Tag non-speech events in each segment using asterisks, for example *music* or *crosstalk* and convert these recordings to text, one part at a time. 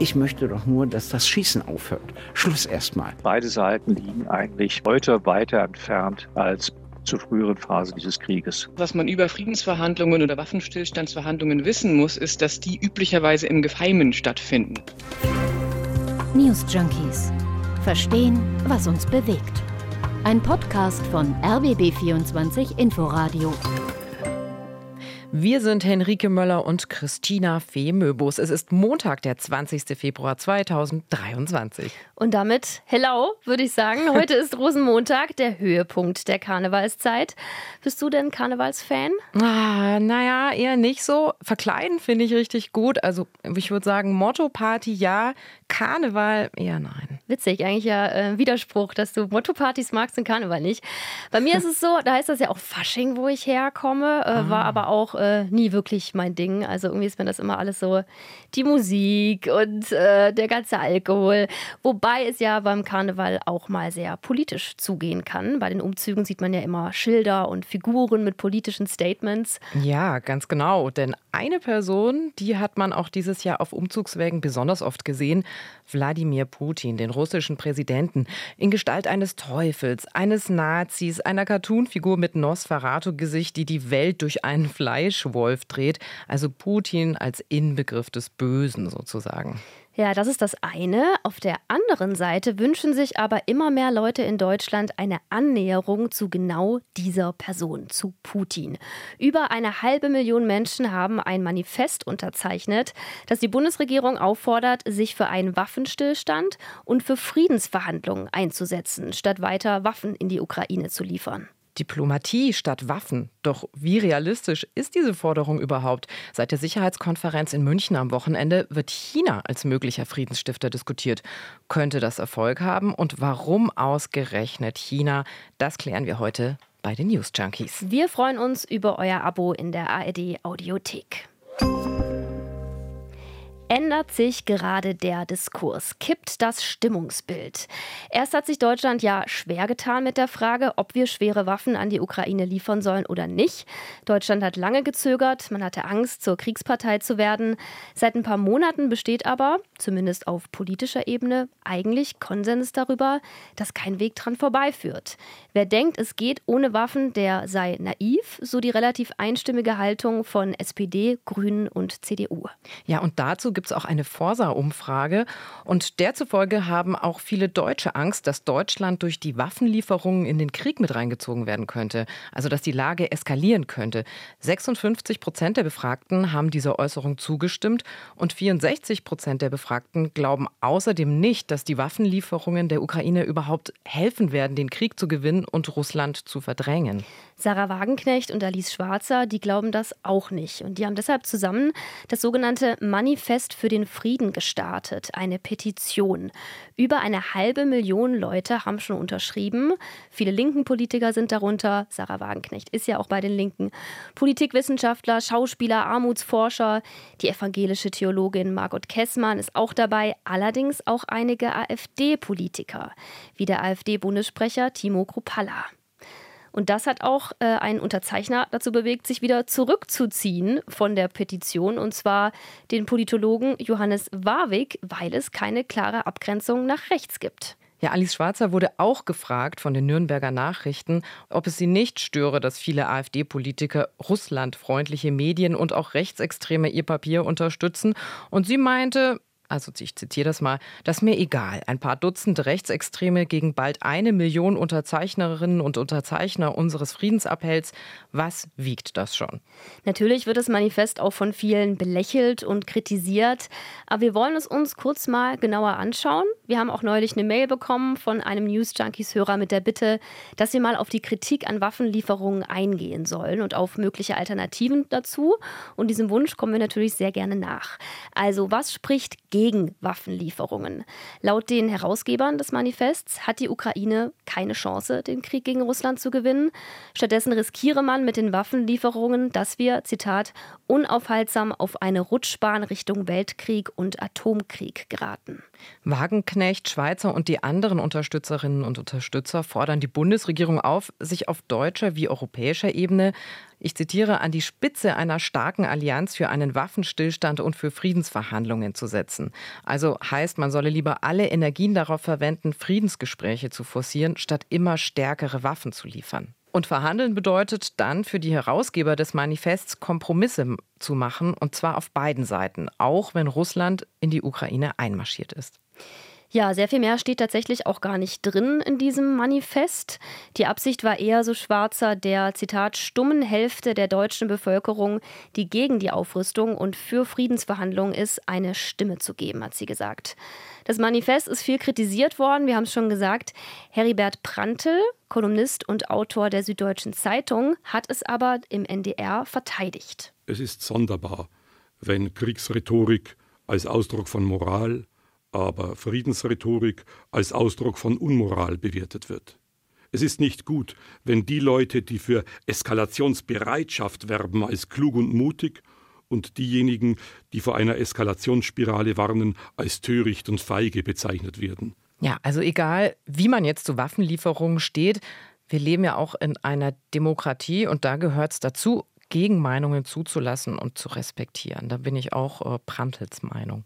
Ich möchte doch nur, dass das Schießen aufhört. Schluss erstmal. Beide Seiten liegen eigentlich heute weiter entfernt als zur früheren Phase dieses Krieges. Was man über Friedensverhandlungen oder Waffenstillstandsverhandlungen wissen muss, ist, dass die üblicherweise im Geheimen stattfinden. News Junkies. Verstehen, was uns bewegt. Ein Podcast von RBB24 Inforadio. Wir sind Henrike Möller und Christina Fee Möbus. Es ist Montag, der 20. Februar 2023. Und damit, hello, würde ich sagen. *laughs* Heute ist Rosenmontag, der Höhepunkt der Karnevalszeit. Bist du denn Karnevalsfan? Ah, naja, eher nicht so. Verkleiden finde ich richtig gut. Also, ich würde sagen, Motto-Party ja, Karneval eher nein. Witzig, eigentlich ja äh, Widerspruch, dass du Motto-Partys magst und Karneval nicht. Bei mir ist es so, da heißt das ja auch Fasching, wo ich herkomme, äh, ah. war aber auch äh, nie wirklich mein Ding. Also irgendwie ist mir das immer alles so die Musik und äh, der ganze Alkohol. Wobei es ja beim Karneval auch mal sehr politisch zugehen kann. Bei den Umzügen sieht man ja immer Schilder und Figuren mit politischen Statements. Ja, ganz genau. Denn eine Person, die hat man auch dieses Jahr auf Umzugswägen besonders oft gesehen. Wladimir Putin, den russischen Präsidenten, in Gestalt eines Teufels, eines Nazis, einer Cartoonfigur mit Nosferatu-Gesicht, die die Welt durch einen Fleischwolf dreht. Also Putin als Inbegriff des Bösen sozusagen. Ja, das ist das eine. Auf der anderen Seite wünschen sich aber immer mehr Leute in Deutschland eine Annäherung zu genau dieser Person, zu Putin. Über eine halbe Million Menschen haben ein Manifest unterzeichnet, das die Bundesregierung auffordert, sich für einen Waffenstillstand und für Friedensverhandlungen einzusetzen, statt weiter Waffen in die Ukraine zu liefern. Diplomatie statt Waffen. Doch wie realistisch ist diese Forderung überhaupt? Seit der Sicherheitskonferenz in München am Wochenende wird China als möglicher Friedensstifter diskutiert. Könnte das Erfolg haben? Und warum ausgerechnet China? Das klären wir heute bei den News Junkies. Wir freuen uns über euer Abo in der ARD Audiothek ändert sich gerade der Diskurs, kippt das Stimmungsbild. Erst hat sich Deutschland ja schwer getan mit der Frage, ob wir schwere Waffen an die Ukraine liefern sollen oder nicht. Deutschland hat lange gezögert, man hatte Angst, zur Kriegspartei zu werden. Seit ein paar Monaten besteht aber, zumindest auf politischer Ebene, eigentlich Konsens darüber, dass kein Weg dran vorbeiführt. Wer denkt, es geht ohne Waffen, der sei naiv, so die relativ einstimmige Haltung von SPD, Grünen und CDU. Ja, und dazu gibt es auch eine Forsa-Umfrage. Und der zufolge haben auch viele Deutsche Angst, dass Deutschland durch die Waffenlieferungen in den Krieg mit reingezogen werden könnte. Also dass die Lage eskalieren könnte. 56 Prozent der Befragten haben dieser Äußerung zugestimmt und 64 Prozent der Befragten glauben außerdem nicht, dass die Waffenlieferungen der Ukraine überhaupt helfen werden, den Krieg zu gewinnen und Russland zu verdrängen. Sarah Wagenknecht und Alice Schwarzer, die glauben das auch nicht. Und die haben deshalb zusammen das sogenannte Manifest für den Frieden gestartet, eine Petition. Über eine halbe Million Leute haben schon unterschrieben. Viele linken Politiker sind darunter. Sarah Wagenknecht ist ja auch bei den Linken. Politikwissenschaftler, Schauspieler, Armutsforscher. Die evangelische Theologin Margot Kessmann ist auch dabei. Allerdings auch einige AfD-Politiker, wie der AfD-Bundessprecher Timo Kruppalla. Und das hat auch äh, einen Unterzeichner dazu bewegt, sich wieder zurückzuziehen von der Petition, und zwar den Politologen Johannes Warwick, weil es keine klare Abgrenzung nach rechts gibt. Ja, Alice Schwarzer wurde auch gefragt von den Nürnberger Nachrichten, ob es sie nicht störe, dass viele AfD-Politiker russlandfreundliche Medien und auch Rechtsextreme ihr Papier unterstützen. Und sie meinte, also ich zitiere das mal, das ist mir egal. Ein paar Dutzend Rechtsextreme gegen bald eine Million Unterzeichnerinnen und Unterzeichner unseres Friedensappells. Was wiegt das schon? Natürlich wird das Manifest auch von vielen belächelt und kritisiert. Aber wir wollen es uns kurz mal genauer anschauen. Wir haben auch neulich eine Mail bekommen von einem News Junkies-Hörer mit der Bitte, dass wir mal auf die Kritik an Waffenlieferungen eingehen sollen und auf mögliche Alternativen dazu. Und diesem Wunsch kommen wir natürlich sehr gerne nach. Also, was spricht gegen gegen Waffenlieferungen. Laut den Herausgebern des Manifests hat die Ukraine keine Chance, den Krieg gegen Russland zu gewinnen. Stattdessen riskiere man mit den Waffenlieferungen, dass wir, Zitat, unaufhaltsam auf eine Rutschbahn Richtung Weltkrieg und Atomkrieg geraten. Wagenknecht, Schweizer und die anderen Unterstützerinnen und Unterstützer fordern die Bundesregierung auf, sich auf deutscher wie europäischer Ebene ich zitiere, an die Spitze einer starken Allianz für einen Waffenstillstand und für Friedensverhandlungen zu setzen. Also heißt, man solle lieber alle Energien darauf verwenden, Friedensgespräche zu forcieren, statt immer stärkere Waffen zu liefern. Und verhandeln bedeutet dann für die Herausgeber des Manifests Kompromisse zu machen, und zwar auf beiden Seiten, auch wenn Russland in die Ukraine einmarschiert ist. Ja, sehr viel mehr steht tatsächlich auch gar nicht drin in diesem Manifest. Die Absicht war eher so schwarzer der, Zitat, stummen Hälfte der deutschen Bevölkerung, die gegen die Aufrüstung und für Friedensverhandlungen ist, eine Stimme zu geben, hat sie gesagt. Das Manifest ist viel kritisiert worden, wir haben es schon gesagt. Heribert Prantl, Kolumnist und Autor der Süddeutschen Zeitung, hat es aber im NDR verteidigt. Es ist sonderbar, wenn Kriegsrhetorik als Ausdruck von Moral, aber Friedensrhetorik als Ausdruck von Unmoral bewertet wird. Es ist nicht gut, wenn die Leute, die für Eskalationsbereitschaft werben, als klug und mutig und diejenigen, die vor einer Eskalationsspirale warnen, als töricht und feige bezeichnet werden. Ja, also egal, wie man jetzt zu Waffenlieferungen steht, wir leben ja auch in einer Demokratie und da gehört es dazu, Gegenmeinungen zuzulassen und zu respektieren. Da bin ich auch äh, Prantels Meinung.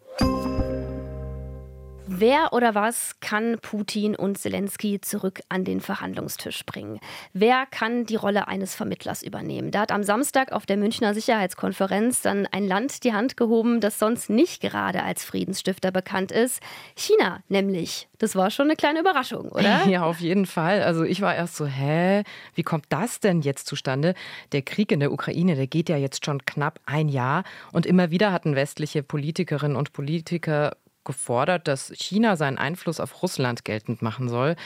Wer oder was kann Putin und Zelensky zurück an den Verhandlungstisch bringen? Wer kann die Rolle eines Vermittlers übernehmen? Da hat am Samstag auf der Münchner Sicherheitskonferenz dann ein Land die Hand gehoben, das sonst nicht gerade als Friedensstifter bekannt ist. China nämlich. Das war schon eine kleine Überraschung, oder? *laughs* Ja, auf jeden Fall. Also ich war erst so, hä, wie kommt das denn jetzt zustande? Der Krieg in der Ukraine, der geht ja jetzt schon knapp ein Jahr und immer wieder hatten westliche Politikerinnen und Politiker gefordert, dass China seinen Einfluss auf Russland geltend machen soll.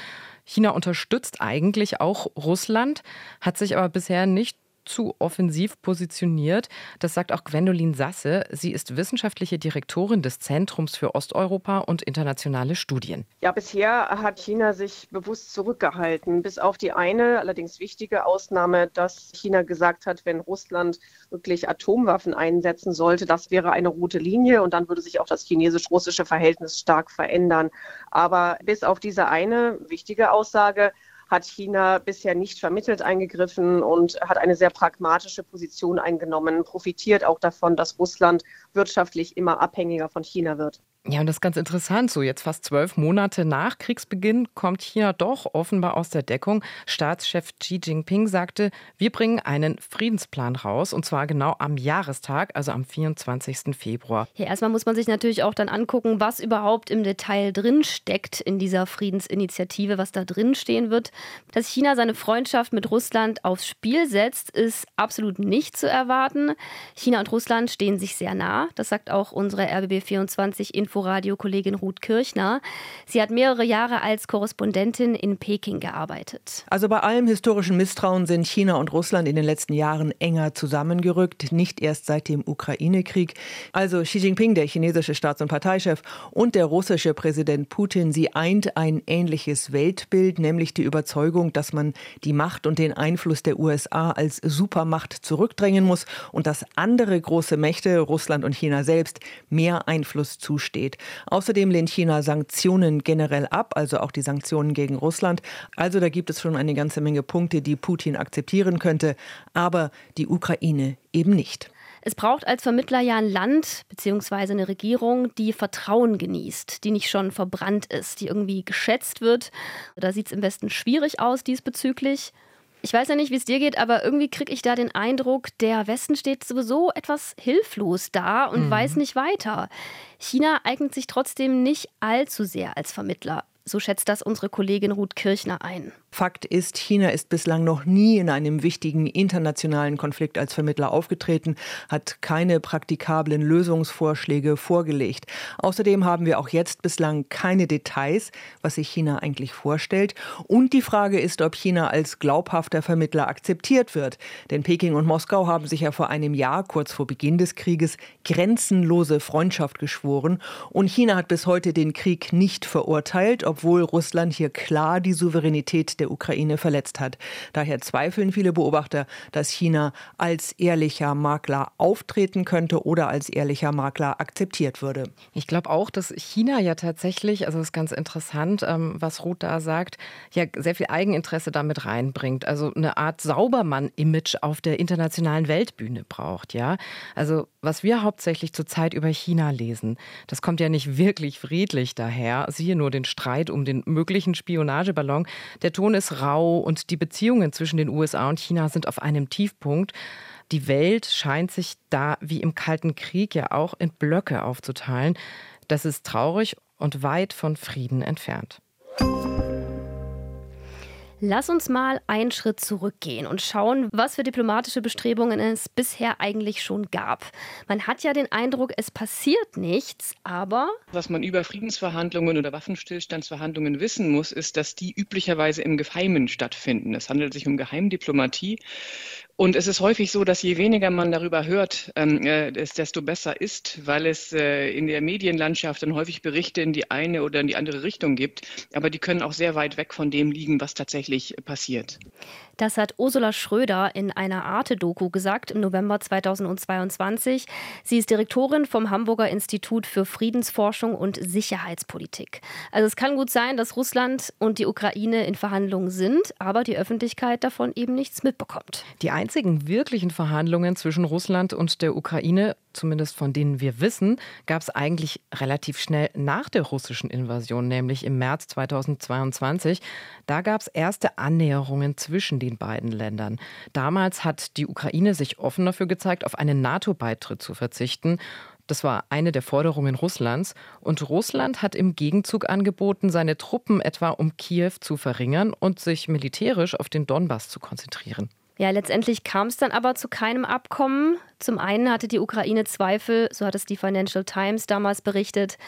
China unterstützt eigentlich auch Russland, hat sich aber bisher nicht zu offensiv positioniert. Das sagt auch Gwendolin Sasse. Sie ist wissenschaftliche Direktorin des Zentrums für Osteuropa und internationale Studien. Ja, bisher hat China sich bewusst zurückgehalten, bis auf die eine, allerdings wichtige Ausnahme, dass China gesagt hat, wenn Russland wirklich Atomwaffen einsetzen sollte, das wäre eine rote Linie und dann würde sich auch das chinesisch-russische Verhältnis stark verändern. Aber bis auf diese eine wichtige Aussage hat China bisher nicht vermittelt eingegriffen und hat eine sehr pragmatische Position eingenommen, profitiert auch davon, dass Russland wirtschaftlich immer abhängiger von China wird. Ja, und das ist ganz interessant. So jetzt fast zwölf Monate nach Kriegsbeginn kommt China doch offenbar aus der Deckung. Staatschef Xi Jinping sagte, wir bringen einen Friedensplan raus und zwar genau am Jahrestag, also am 24. Februar. Ja, erstmal muss man sich natürlich auch dann angucken, was überhaupt im Detail drin steckt in dieser Friedensinitiative, was da drin stehen wird. Dass China seine Freundschaft mit Russland aufs Spiel setzt, ist absolut nicht zu erwarten. China und Russland stehen sich sehr nah. Das sagt auch unsere RBB 24 Info Inforadio-Kollegin Ruth Kirchner. Sie hat mehrere Jahre als Korrespondentin in Peking gearbeitet. Also bei allem historischen Misstrauen sind China und Russland in den letzten Jahren enger zusammengerückt, nicht erst seit dem Ukraine-Krieg. Also Xi Jinping, der chinesische Staats- und Parteichef, und der russische Präsident Putin, sie eint ein ähnliches Weltbild, nämlich die Überzeugung, dass man die Macht und den Einfluss der USA als Supermacht zurückdrängen muss und dass andere große Mächte, Russland und China selbst, mehr Einfluss zusteht steht. Außerdem lehnt China Sanktionen generell ab, also auch die Sanktionen gegen Russland. Also da gibt es schon eine ganze Menge Punkte, die Putin akzeptieren könnte, aber die Ukraine eben nicht. Es braucht als Vermittler ja ein Land bzw. eine Regierung, die Vertrauen genießt, die nicht schon verbrannt ist, die irgendwie geschätzt wird. Da sieht es im Westen schwierig aus diesbezüglich. Ich weiß ja nicht, wie es dir geht, aber irgendwie kriege ich da den Eindruck, der Westen steht sowieso etwas hilflos da und mhm. weiß nicht weiter. China eignet sich trotzdem nicht allzu sehr als Vermittler. So schätzt das unsere Kollegin Ruth Kirchner ein. Fakt ist, China ist bislang noch nie in einem wichtigen internationalen Konflikt als Vermittler aufgetreten, hat keine praktikablen Lösungsvorschläge vorgelegt. Außerdem haben wir auch jetzt bislang keine Details, was sich China eigentlich vorstellt. Und die Frage ist, ob China als glaubhafter Vermittler akzeptiert wird. Denn Peking und Moskau haben sich ja vor einem Jahr, kurz vor Beginn des Krieges, grenzenlose Freundschaft geschworen. Und China hat bis heute den Krieg nicht verurteilt, obwohl Russland hier klar die Souveränität der der Ukraine verletzt hat. Daher zweifeln viele Beobachter, dass China als ehrlicher Makler auftreten könnte oder als ehrlicher Makler akzeptiert würde. Ich glaube auch, dass China ja tatsächlich, also das ist ganz interessant, ähm, was Ruth da sagt, ja sehr viel Eigeninteresse damit reinbringt. Also eine Art Saubermann-Image auf der internationalen Weltbühne braucht, ja. Also was wir hauptsächlich zurzeit über China lesen, das kommt ja nicht wirklich friedlich daher. Siehe nur den Streit um den möglichen Spionageballon. Der Ton ist rau und die Beziehungen zwischen den USA und China sind auf einem Tiefpunkt. Die Welt scheint sich da wie im Kalten Krieg ja auch in Blöcke aufzuteilen. Das ist traurig und weit von Frieden entfernt. Lass uns mal einen Schritt zurückgehen und schauen, was für diplomatische Bestrebungen es bisher eigentlich schon gab. Man hat ja den Eindruck, es passiert nichts, aber. Was man über Friedensverhandlungen oder Waffenstillstandsverhandlungen wissen muss, ist, dass die üblicherweise im Geheimen stattfinden. Es handelt sich um Geheimdiplomatie. Und es ist häufig so, dass je weniger man darüber hört, ähm, äh, es desto besser ist, weil es äh, in der Medienlandschaft dann häufig Berichte in die eine oder in die andere Richtung gibt. Aber die können auch sehr weit weg von dem liegen, was tatsächlich passiert. Das hat Ursula Schröder in einer Arte-Doku gesagt im November 2022. Sie ist Direktorin vom Hamburger Institut für Friedensforschung und Sicherheitspolitik. Also es kann gut sein, dass Russland und die Ukraine in Verhandlungen sind, aber die Öffentlichkeit davon eben nichts mitbekommt. Die einzigen wirklichen Verhandlungen zwischen Russland und der Ukraine, zumindest von denen wir wissen, gab es eigentlich relativ schnell nach der russischen Invasion, nämlich im März 2022. Da gab es erste Annäherungen zwischen den beiden Ländern. Damals hat die Ukraine sich offen dafür gezeigt, auf einen NATO-Beitritt zu verzichten. Das war eine der Forderungen Russlands. Und Russland hat im Gegenzug angeboten, seine Truppen etwa um Kiew zu verringern und sich militärisch auf den Donbass zu konzentrieren. Ja, letztendlich kam es dann aber zu keinem Abkommen. Zum einen hatte die Ukraine Zweifel, so hat es die Financial Times damals berichtet,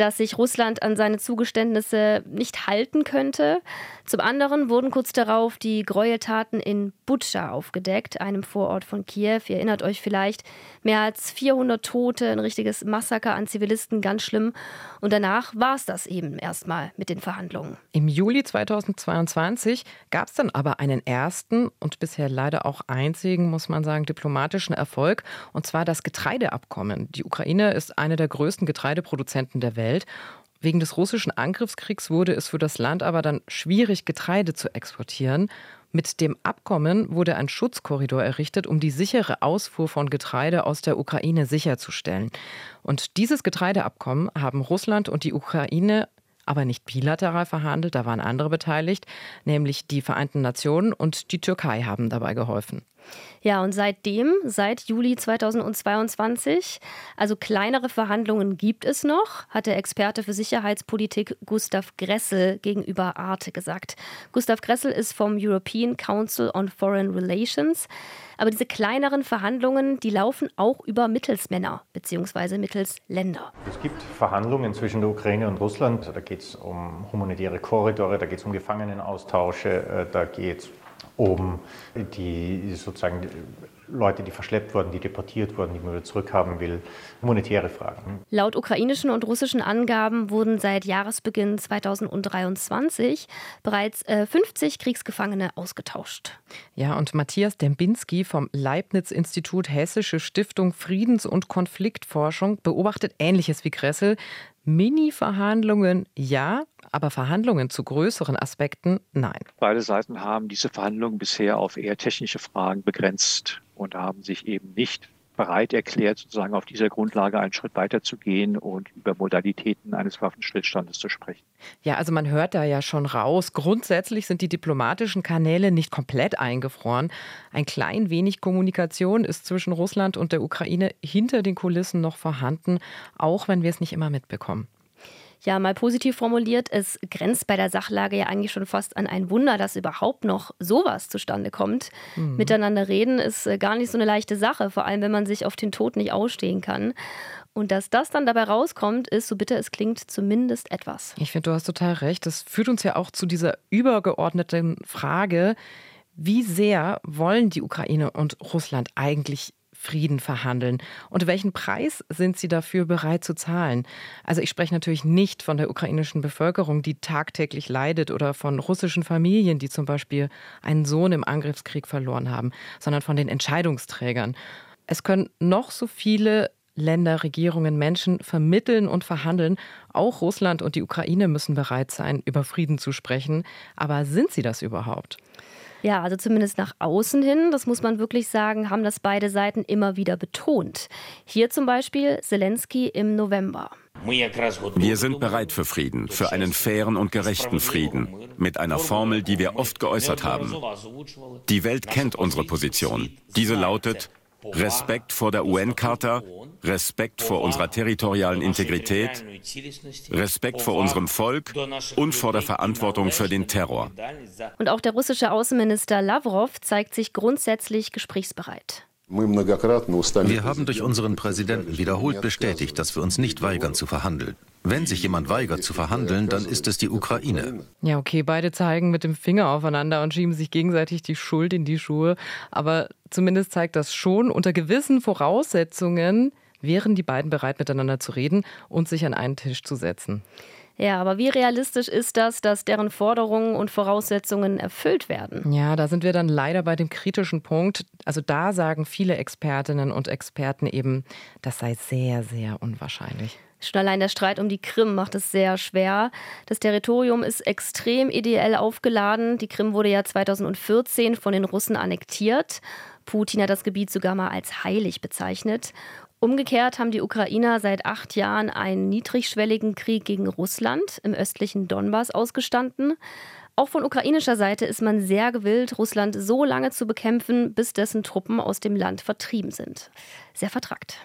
dass sich Russland an seine Zugeständnisse nicht halten könnte. Zum anderen wurden kurz darauf die Gräueltaten in Butscha aufgedeckt, einem Vorort von Kiew. Ihr erinnert euch vielleicht, mehr als 400 Tote, ein richtiges Massaker an Zivilisten, ganz schlimm. Und danach war es das eben erstmal mit den Verhandlungen. Im Juli 2022 gab es dann aber einen ersten und bisher leider auch einzigen, muss man sagen, diplomatischen Erfolg, und zwar das Getreideabkommen. Die Ukraine ist eine der größten Getreideproduzenten der Welt. Welt. Wegen des russischen Angriffskriegs wurde es für das Land aber dann schwierig, Getreide zu exportieren. Mit dem Abkommen wurde ein Schutzkorridor errichtet, um die sichere Ausfuhr von Getreide aus der Ukraine sicherzustellen. Und dieses Getreideabkommen haben Russland und die Ukraine aber nicht bilateral verhandelt, da waren andere beteiligt, nämlich die Vereinten Nationen und die Türkei haben dabei geholfen. Ja, und seitdem, seit Juli 2022, also kleinere Verhandlungen gibt es noch, hat der Experte für Sicherheitspolitik Gustav Gressel gegenüber Arte gesagt. Gustav Gressel ist vom European Council on Foreign Relations. Aber diese kleineren Verhandlungen, die laufen auch über Mittelsmänner bzw. Mittelsländer. Es gibt Verhandlungen zwischen der Ukraine und Russland. Da geht es um humanitäre Korridore, da geht es um Gefangenenaustausche, äh, da geht es um die sozusagen Leute, die verschleppt wurden, die deportiert wurden, die man wieder zurückhaben will, humanitäre Fragen. Laut ukrainischen und russischen Angaben wurden seit Jahresbeginn 2023 bereits 50 äh, Kriegsgefangene ausgetauscht. Ja, und Matthias Dembinski vom Leibniz-Institut Hessische Stiftung Friedens- und Konfliktforschung beobachtet Ähnliches wie Gressel. Mini-Verhandlungen ja, aber Verhandlungen zu größeren Aspekten nein. Beide Seiten haben diese Verhandlungen bisher auf eher technische Fragen begrenzt und haben sich eben nicht bereit erklärt, sozusagen auf dieser Grundlage einen Schritt weiter zu gehen und über Modalitäten eines Waffenstillstandes zu sprechen. Ja, also man hört da ja schon raus. Grundsätzlich sind die diplomatischen Kanäle nicht komplett eingefroren. Ein klein wenig Kommunikation ist zwischen Russland und der Ukraine hinter den Kulissen noch vorhanden, auch wenn wir es nicht immer mitbekommen. Ja, mal positiv formuliert, es grenzt bei der Sachlage ja eigentlich schon fast an ein Wunder, dass überhaupt noch sowas zustande kommt. Mhm. Miteinander reden ist äh, gar nicht so eine leichte Sache, vor allem wenn man sich auf den Tod nicht ausstehen kann. Und dass das dann dabei rauskommt, ist, so bitter es klingt, zumindest etwas. Ich finde, du hast total recht. Das führt uns ja auch zu dieser übergeordneten Frage, wie sehr wollen die Ukraine und Russland eigentlich Frieden verhandeln? Und welchen Preis sind Sie dafür bereit zu zahlen? Also ich spreche natürlich nicht von der ukrainischen Bevölkerung, die tagtäglich leidet, oder von russischen Familien, die zum Beispiel einen Sohn im Angriffskrieg verloren haben, sondern von den Entscheidungsträgern. Es können noch so viele Länder, Regierungen, Menschen vermitteln und verhandeln. Auch Russland und die Ukraine müssen bereit sein, über Frieden zu sprechen. Aber sind sie das überhaupt? Ja, also zumindest nach außen hin, das muss man wirklich sagen, haben das beide Seiten immer wieder betont. Hier zum Beispiel Zelensky im November. Wir sind bereit für Frieden, für einen fairen und gerechten Frieden, mit einer Formel, die wir oft geäußert haben. Die Welt kennt unsere Position. Diese lautet Respekt vor der UN-Charta, Respekt vor unserer territorialen Integrität, Respekt vor unserem Volk und vor der Verantwortung für den Terror. Und auch der russische Außenminister Lavrov zeigt sich grundsätzlich gesprächsbereit. Wir haben durch unseren Präsidenten wiederholt bestätigt, dass wir uns nicht weigern zu verhandeln. Wenn sich jemand weigert zu verhandeln, dann ist es die Ukraine. Ja, okay, beide zeigen mit dem Finger aufeinander und schieben sich gegenseitig die Schuld in die Schuhe. Aber zumindest zeigt das schon, unter gewissen Voraussetzungen wären die beiden bereit, miteinander zu reden und sich an einen Tisch zu setzen. Ja, aber wie realistisch ist das, dass deren Forderungen und Voraussetzungen erfüllt werden? Ja, da sind wir dann leider bei dem kritischen Punkt. Also da sagen viele Expertinnen und Experten eben, das sei sehr, sehr unwahrscheinlich. Schon allein der Streit um die Krim macht es sehr schwer. Das Territorium ist extrem ideell aufgeladen. Die Krim wurde ja 2014 von den Russen annektiert. Putin hat das Gebiet sogar mal als heilig bezeichnet. Umgekehrt haben die Ukrainer seit acht Jahren einen niedrigschwelligen Krieg gegen Russland im östlichen Donbass ausgestanden. Auch von ukrainischer Seite ist man sehr gewillt, Russland so lange zu bekämpfen, bis dessen Truppen aus dem Land vertrieben sind. Sehr vertrackt.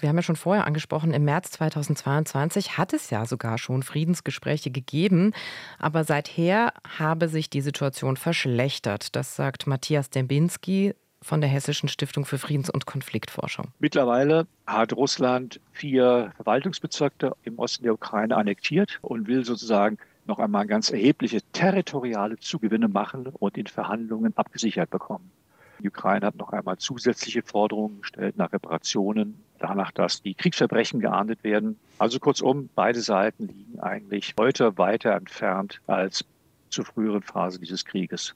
Wir haben ja schon vorher angesprochen, im März 2022 hat es ja sogar schon Friedensgespräche gegeben, aber seither habe sich die Situation verschlechtert. Das sagt Matthias Dembinski, von der Hessischen Stiftung für Friedens- und Konfliktforschung. Mittlerweile hat Russland vier Verwaltungsbezirke im Osten der Ukraine annektiert und will sozusagen noch einmal ganz erhebliche territoriale Zugewinne machen und in Verhandlungen abgesichert bekommen. Die Ukraine hat noch einmal zusätzliche Forderungen gestellt nach Reparationen, danach, dass die Kriegsverbrechen geahndet werden. Also kurzum, beide Seiten liegen eigentlich heute weiter entfernt als zur früheren Phase dieses Krieges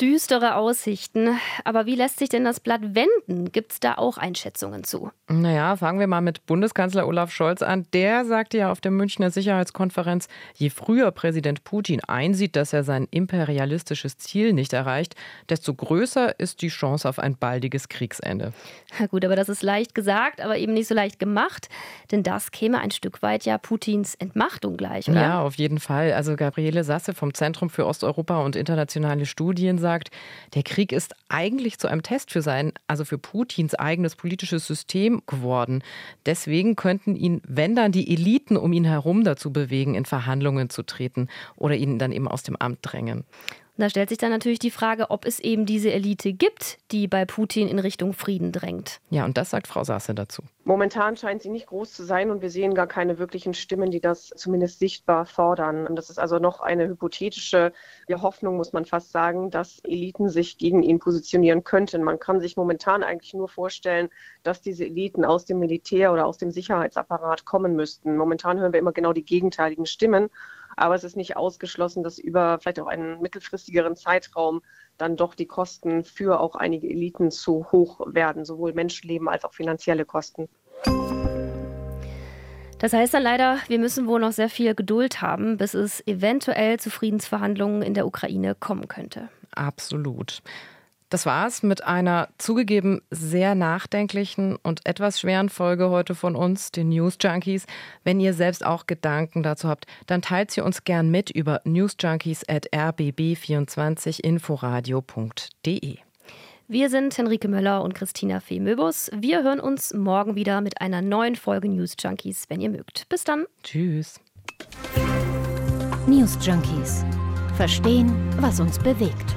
düstere Aussichten. Aber wie lässt sich denn das Blatt wenden? Gibt es da auch Einschätzungen zu? Naja, fangen wir mal mit Bundeskanzler Olaf Scholz an. Der sagte ja auf der Münchner Sicherheitskonferenz, je früher Präsident Putin einsieht, dass er sein imperialistisches Ziel nicht erreicht, desto größer ist die Chance auf ein baldiges Kriegsende. Na gut, aber das ist leicht gesagt, aber eben nicht so leicht gemacht. Denn das käme ein Stück weit ja Putins Entmachtung gleich, oder? Ja, auf jeden Fall. Also Gabriele Sasse vom Zentrum für Osteuropa und internationale Studien sagt, der Krieg ist eigentlich zu einem Test für sein, also für Putins eigenes politisches System geworden. Deswegen könnten ihn, wenn dann die Eliten um ihn herum dazu bewegen, in Verhandlungen zu treten oder ihn dann eben aus dem Amt drängen. Und da stellt sich dann natürlich die Frage, ob es eben diese Elite gibt, die bei Putin in Richtung Frieden drängt. Ja, und das sagt Frau Sasse dazu. Momentan scheint sie nicht groß zu sein und wir sehen gar keine wirklichen Stimmen, die das zumindest sichtbar fordern. Und das ist also noch eine hypothetische Hoffnung, muss man fast sagen, dass Eliten sich gegen ihn positionieren könnten. Man kann sich momentan eigentlich nur vorstellen, dass diese Eliten aus dem Militär oder aus dem Sicherheitsapparat kommen müssten. Momentan hören wir immer genau die gegenteiligen Stimmen. Aber es ist nicht ausgeschlossen, dass über vielleicht auch einen mittelfristigeren Zeitraum dann doch die Kosten für auch einige Eliten zu hoch werden, sowohl Menschenleben als auch finanzielle Kosten. Das heißt dann leider, wir müssen wohl noch sehr viel Geduld haben, bis es eventuell zu Friedensverhandlungen in der Ukraine kommen könnte. Absolut. Das war's mit einer zugegeben sehr nachdenklichen und etwas schweren Folge heute von uns, den News Junkies. Wenn ihr selbst auch Gedanken dazu habt, dann teilt sie uns gern mit über newsjunkies@rbb24inforadio.de. Wir sind Henrike Möller und Christina Fee Möbus. Wir hören uns morgen wieder mit einer neuen Folge News Junkies, wenn ihr mögt. Bis dann. Tschüss. News Junkies. Verstehen, was uns bewegt.